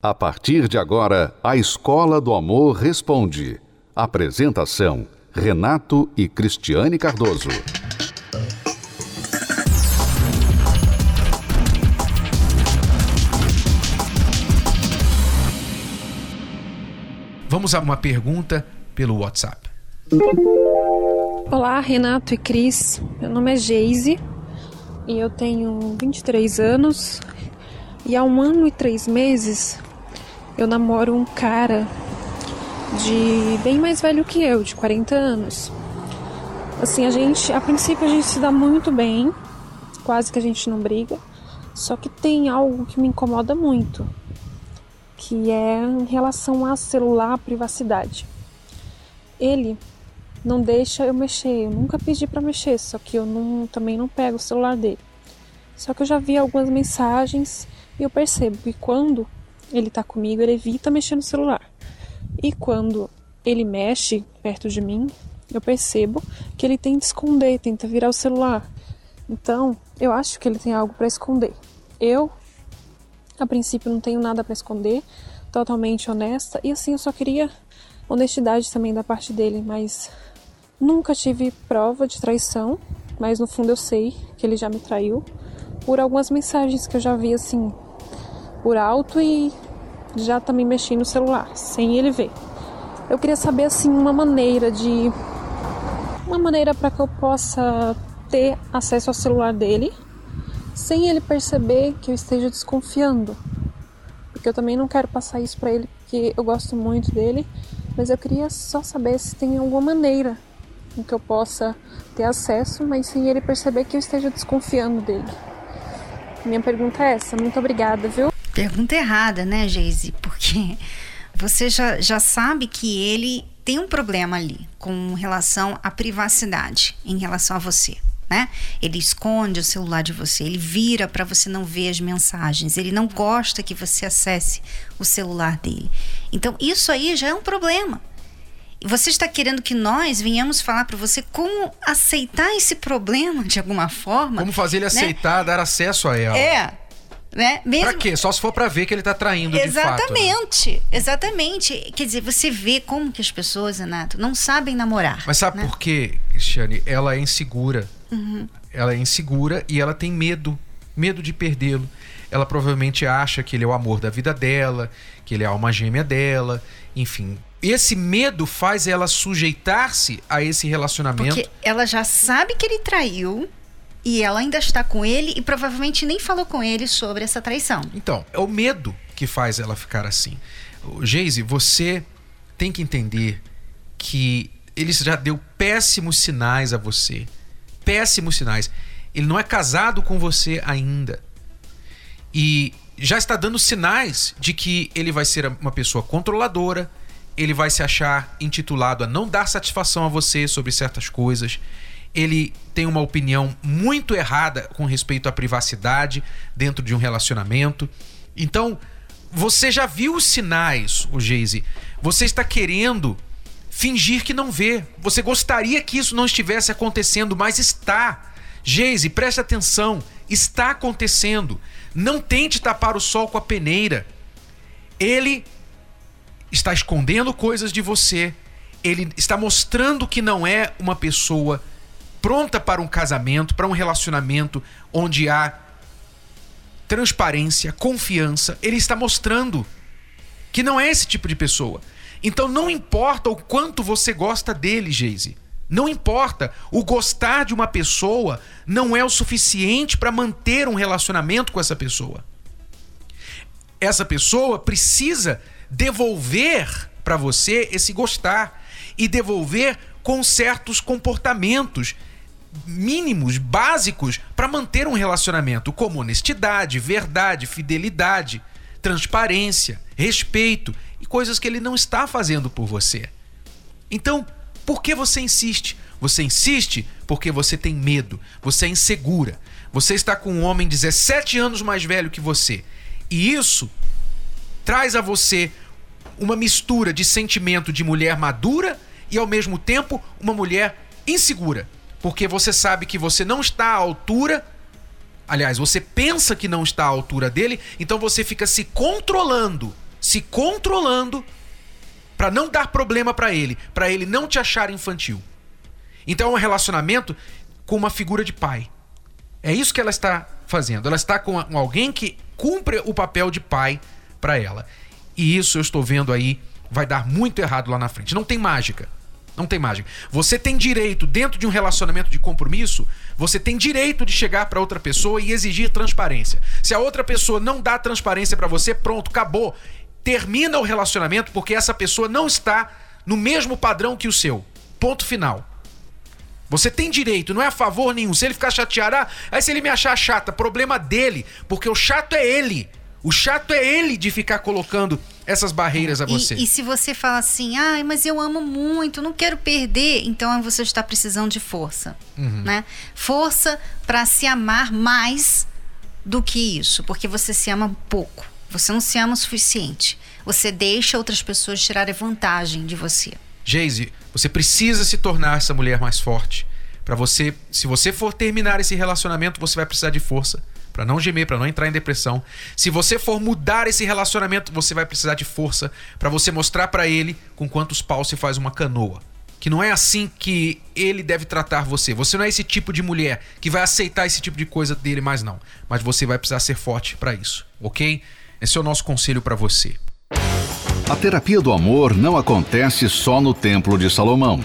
A partir de agora, a Escola do Amor Responde. Apresentação: Renato e Cristiane Cardoso. Vamos a uma pergunta pelo WhatsApp. Olá, Renato e Cris. Meu nome é Geise e eu tenho 23 anos. E há um ano e três meses eu namoro um cara de bem mais velho que eu, de 40 anos. Assim, a gente, a princípio a gente se dá muito bem, quase que a gente não briga. Só que tem algo que me incomoda muito, que é em relação a celular, privacidade. Ele não deixa eu mexer, eu nunca pedi para mexer, só que eu não, também não pego o celular dele. Só que eu já vi algumas mensagens e eu percebo que quando ele tá comigo, ele evita mexer no celular. E quando ele mexe perto de mim, eu percebo que ele tenta esconder, tenta virar o celular. Então, eu acho que ele tem algo para esconder. Eu, a princípio, não tenho nada para esconder, totalmente honesta, e assim eu só queria honestidade também da parte dele, mas nunca tive prova de traição, mas no fundo eu sei que ele já me traiu por algumas mensagens que eu já vi assim por alto e já também mexi no celular, sem ele ver. Eu queria saber assim uma maneira de uma maneira para que eu possa ter acesso ao celular dele sem ele perceber que eu esteja desconfiando. Porque eu também não quero passar isso para ele, porque eu gosto muito dele, mas eu queria só saber se tem alguma maneira em que eu possa ter acesso, mas sem ele perceber que eu esteja desconfiando dele. Minha pergunta é essa. Muito obrigada, viu? Pergunta errada, né, Geise? Porque você já, já sabe que ele tem um problema ali com relação à privacidade em relação a você. Né? Ele esconde o celular de você, ele vira para você não ver as mensagens, ele não gosta que você acesse o celular dele. Então, isso aí já é um problema. E você está querendo que nós venhamos falar para você como aceitar esse problema de alguma forma? Como fazer ele né? aceitar, dar acesso a ela. É. Né? Mesmo... Pra quê? Só se for para ver que ele tá traindo exatamente, de fato. Né? Exatamente. Quer dizer, você vê como que as pessoas, Renato, não sabem namorar. Mas sabe né? por quê, Cristiane? Ela é insegura. Uhum. Ela é insegura e ela tem medo. Medo de perdê-lo. Ela provavelmente acha que ele é o amor da vida dela, que ele é a alma gêmea dela, enfim. Esse medo faz ela sujeitar-se a esse relacionamento. Porque ela já sabe que ele traiu, e ela ainda está com ele e provavelmente nem falou com ele sobre essa traição. Então, é o medo que faz ela ficar assim. Geise, você tem que entender que ele já deu péssimos sinais a você. Péssimos sinais. Ele não é casado com você ainda. E já está dando sinais de que ele vai ser uma pessoa controladora, ele vai se achar intitulado a não dar satisfação a você sobre certas coisas ele tem uma opinião muito errada com respeito à privacidade dentro de um relacionamento. Então, você já viu os sinais, o Geise. Você está querendo fingir que não vê. Você gostaria que isso não estivesse acontecendo, mas está. Geise, preste atenção. Está acontecendo. Não tente tapar o sol com a peneira. Ele está escondendo coisas de você. Ele está mostrando que não é uma pessoa pronta para um casamento, para um relacionamento onde há transparência, confiança, ele está mostrando que não é esse tipo de pessoa. Então não importa o quanto você gosta dele, Geise. Não importa. O gostar de uma pessoa não é o suficiente para manter um relacionamento com essa pessoa. Essa pessoa precisa devolver para você esse gostar e devolver com certos comportamentos mínimos, básicos para manter um relacionamento, como honestidade, verdade, fidelidade, transparência, respeito e coisas que ele não está fazendo por você. Então, por que você insiste? Você insiste porque você tem medo, você é insegura. Você está com um homem 17 anos mais velho que você. E isso traz a você uma mistura de sentimento de mulher madura e ao mesmo tempo uma mulher insegura porque você sabe que você não está à altura. Aliás, você pensa que não está à altura dele, então você fica se controlando se controlando para não dar problema para ele, para ele não te achar infantil. Então é um relacionamento com uma figura de pai. É isso que ela está fazendo. Ela está com alguém que cumpre o papel de pai para ela. E isso eu estou vendo aí vai dar muito errado lá na frente. Não tem mágica. Não tem mágica. Você tem direito, dentro de um relacionamento de compromisso, você tem direito de chegar para outra pessoa e exigir transparência. Se a outra pessoa não dá transparência para você, pronto, acabou. Termina o relacionamento porque essa pessoa não está no mesmo padrão que o seu. Ponto final. Você tem direito, não é a favor nenhum. Se ele ficar chateado, ah, aí se ele me achar chata, problema dele, porque o chato é ele. O chato é ele de ficar colocando essas barreiras a você. E, e se você fala assim, ai, mas eu amo muito, não quero perder, então você está precisando de força, uhum. né? Força para se amar mais do que isso, porque você se ama pouco. Você não se ama o suficiente. Você deixa outras pessoas tirarem vantagem de você. Geise, você precisa se tornar essa mulher mais forte. Para você, se você for terminar esse relacionamento, você vai precisar de força para não gemer, para não entrar em depressão. Se você for mudar esse relacionamento, você vai precisar de força para você mostrar para ele com quantos paus se faz uma canoa. Que não é assim que ele deve tratar você. Você não é esse tipo de mulher que vai aceitar esse tipo de coisa dele mais não. Mas você vai precisar ser forte para isso, OK? Esse é o nosso conselho para você. A terapia do amor não acontece só no Templo de Salomão.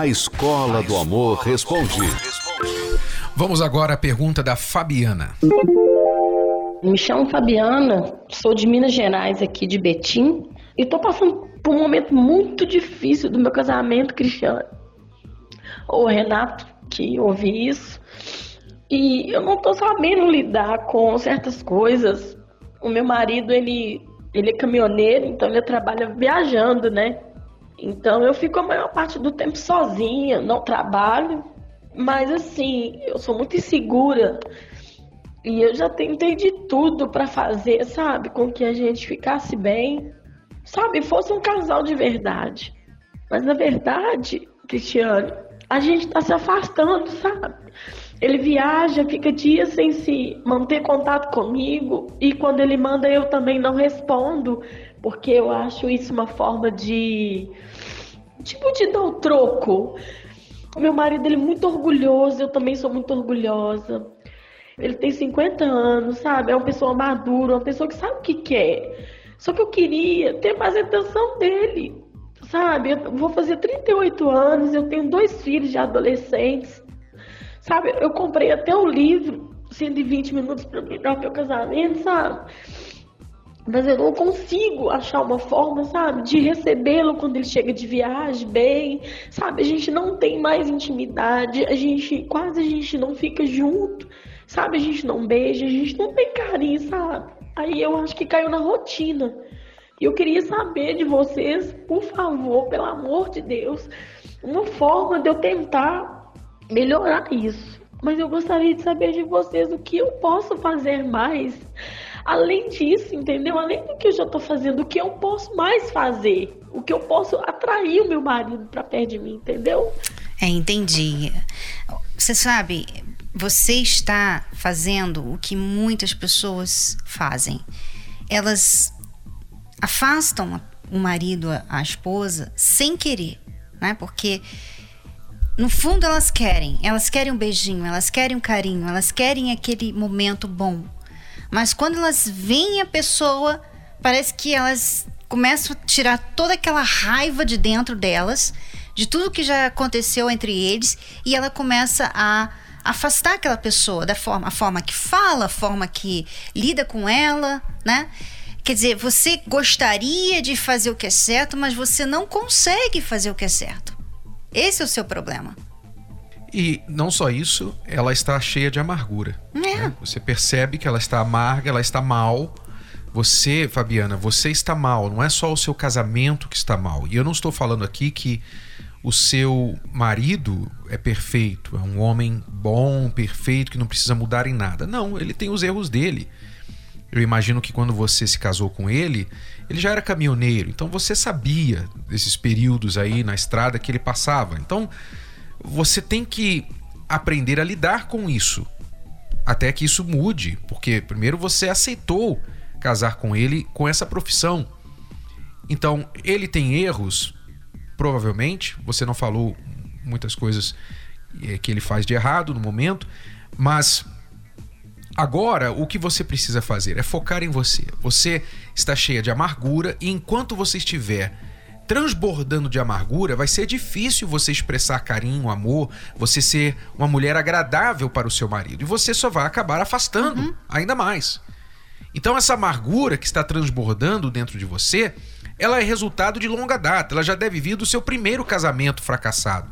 A Escola do Amor Responde. Vamos agora à pergunta da Fabiana. Me chamo Fabiana, sou de Minas Gerais, aqui de Betim, e estou passando por um momento muito difícil do meu casamento, Cristiano. O Renato, que ouvi isso, e eu não estou sabendo lidar com certas coisas. O meu marido, ele, ele é caminhoneiro, então ele trabalha viajando, né? Então eu fico a maior parte do tempo sozinha, não trabalho, mas assim, eu sou muito insegura e eu já tentei de tudo para fazer, sabe, com que a gente ficasse bem, sabe, fosse um casal de verdade. Mas na verdade, Cristiano, a gente tá se afastando, sabe? Ele viaja, fica dias sem se manter contato comigo e quando ele manda eu também não respondo, porque eu acho isso uma forma de tipo de dar o troco. Meu marido ele é muito orgulhoso, eu também sou muito orgulhosa. Ele tem 50 anos, sabe? É uma pessoa madura, uma pessoa que sabe o que quer. Só que eu queria ter mais atenção dele, sabe? Eu vou fazer 38 anos, eu tenho dois filhos de adolescentes, sabe? Eu comprei até um livro, 120 minutos para melhorar meu casamento, sabe? mas eu não consigo achar uma forma, sabe, de recebê-lo quando ele chega de viagem bem, sabe? A gente não tem mais intimidade, a gente quase a gente não fica junto, sabe? A gente não beija, a gente não tem carinho, sabe? Aí eu acho que caiu na rotina. E eu queria saber de vocês, por favor, pelo amor de Deus, uma forma de eu tentar melhorar isso. Mas eu gostaria de saber de vocês o que eu posso fazer mais Além disso, entendeu? Além do que eu já estou fazendo, o que eu posso mais fazer? O que eu posso atrair o meu marido para perto de mim, entendeu? É, entendi. Você sabe, você está fazendo o que muitas pessoas fazem. Elas afastam o marido, a esposa, sem querer, né? Porque no fundo elas querem, elas querem um beijinho, elas querem um carinho, elas querem aquele momento bom. Mas quando elas veem a pessoa, parece que elas começam a tirar toda aquela raiva de dentro delas, de tudo que já aconteceu entre eles, e ela começa a afastar aquela pessoa da forma, a forma que fala, a forma que lida com ela, né? Quer dizer, você gostaria de fazer o que é certo, mas você não consegue fazer o que é certo. Esse é o seu problema. E não só isso, ela está cheia de amargura. É. Né? Você percebe que ela está amarga, ela está mal, Você, Fabiana, você está mal, não é só o seu casamento que está mal. E eu não estou falando aqui que o seu marido é perfeito, é um homem bom, perfeito, que não precisa mudar em nada. Não, ele tem os erros dele. Eu imagino que quando você se casou com ele, ele já era caminhoneiro, então você sabia desses períodos aí na estrada que ele passava. Então você tem que aprender a lidar com isso, até que isso mude, porque primeiro você aceitou casar com ele com essa profissão. Então, ele tem erros, provavelmente, você não falou muitas coisas eh, que ele faz de errado no momento, mas Agora, o que você precisa fazer é focar em você. Você está cheia de amargura e enquanto você estiver transbordando de amargura, vai ser difícil você expressar carinho, amor, você ser uma mulher agradável para o seu marido. E você só vai acabar afastando uhum. ainda mais. Então, essa amargura que está transbordando dentro de você, ela é resultado de longa data. Ela já deve vir do seu primeiro casamento fracassado.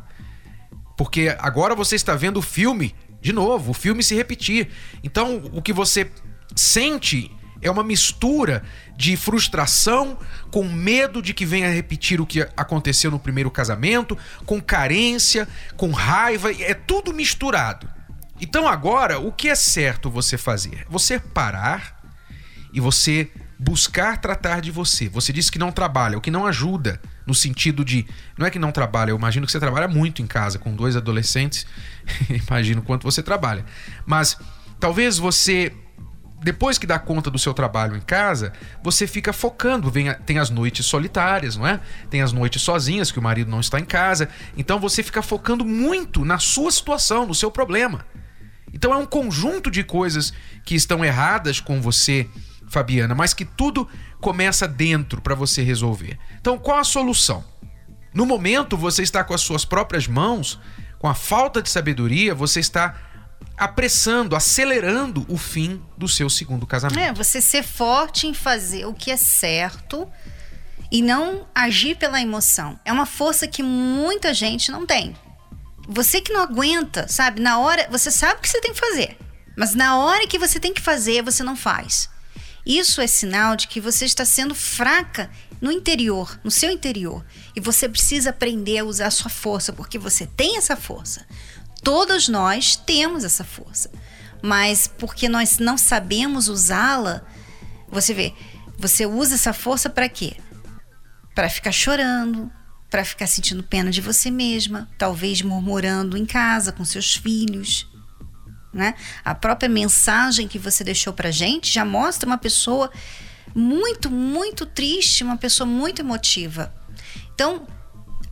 Porque agora você está vendo o filme de novo, o filme se repetir. Então, o que você sente é uma mistura de frustração, com medo de que venha repetir o que aconteceu no primeiro casamento, com carência, com raiva, é tudo misturado. Então agora, o que é certo você fazer? Você parar e você buscar tratar de você. Você disse que não trabalha, o que não ajuda no sentido de. Não é que não trabalha, eu imagino que você trabalha muito em casa, com dois adolescentes, imagino quanto você trabalha. Mas talvez você. Depois que dá conta do seu trabalho em casa, você fica focando. Vem, tem as noites solitárias, não é? Tem as noites sozinhas, que o marido não está em casa. Então você fica focando muito na sua situação, no seu problema. Então é um conjunto de coisas que estão erradas com você Fabiana, mas que tudo começa dentro para você resolver. Então, qual a solução? No momento, você está com as suas próprias mãos, com a falta de sabedoria, você está apressando, acelerando o fim do seu segundo casamento. É, você ser forte em fazer o que é certo e não agir pela emoção. É uma força que muita gente não tem. Você que não aguenta, sabe? Na hora, você sabe o que você tem que fazer, mas na hora que você tem que fazer, você não faz. Isso é sinal de que você está sendo fraca no interior, no seu interior. E você precisa aprender a usar a sua força, porque você tem essa força. Todos nós temos essa força. Mas porque nós não sabemos usá-la, você vê, você usa essa força para quê? Para ficar chorando, para ficar sentindo pena de você mesma, talvez murmurando em casa com seus filhos, né? A própria mensagem que você deixou para gente já mostra uma pessoa muito, muito triste, uma pessoa muito emotiva. Então,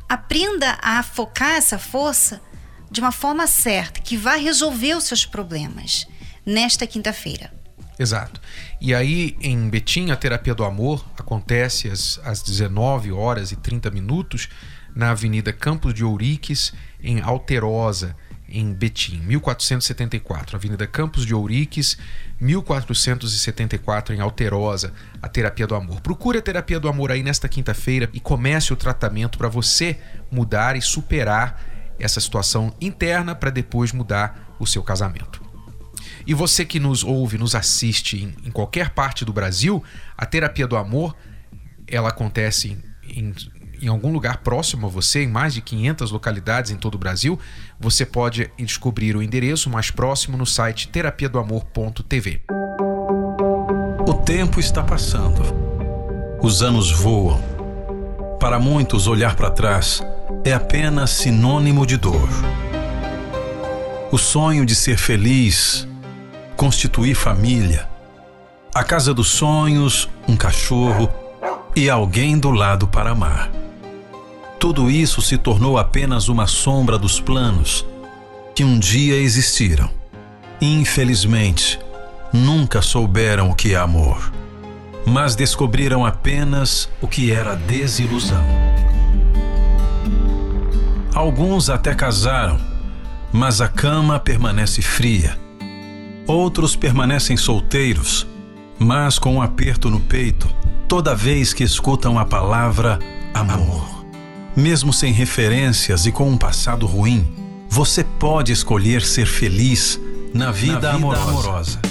aprenda a focar essa força de uma forma certa, que vai resolver os seus problemas nesta quinta-feira. Exato. E aí, em Betim, a terapia do amor acontece às, às 19 horas e 30 minutos na Avenida Campos de Ouriques, em Alterosa em Betim, 1474, Avenida Campos de Ouriques, 1474 em Alterosa, a terapia do amor. Procure a terapia do amor aí nesta quinta-feira e comece o tratamento para você mudar e superar essa situação interna para depois mudar o seu casamento. E você que nos ouve, nos assiste em, em qualquer parte do Brasil, a terapia do amor ela acontece em, em algum lugar próximo a você, em mais de 500 localidades em todo o Brasil, você pode descobrir o endereço mais próximo no site terapia do amor.tv. O tempo está passando. Os anos voam. Para muitos, olhar para trás é apenas sinônimo de dor. O sonho de ser feliz, constituir família, a casa dos sonhos, um cachorro e alguém do lado para amar. Tudo isso se tornou apenas uma sombra dos planos que um dia existiram. Infelizmente, nunca souberam o que é amor, mas descobriram apenas o que era desilusão. Alguns até casaram, mas a cama permanece fria. Outros permanecem solteiros, mas com um aperto no peito toda vez que escutam a palavra amor. Mesmo sem referências e com um passado ruim, você pode escolher ser feliz na vida, na vida amorosa. amorosa.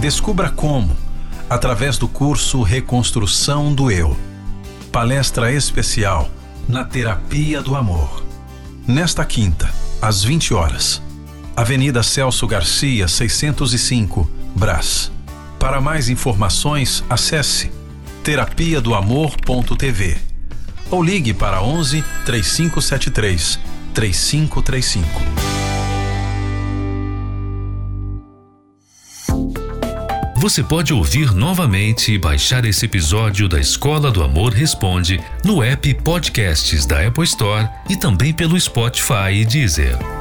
Descubra como, através do curso Reconstrução do Eu. Palestra especial na Terapia do Amor. Nesta quinta, às 20 horas. Avenida Celso Garcia, 605, Brás. Para mais informações, acesse terapia do amor.tv ou ligue para 11 3573 3535. Você pode ouvir novamente e baixar esse episódio da Escola do Amor Responde no app Podcasts da Apple Store e também pelo Spotify e Deezer.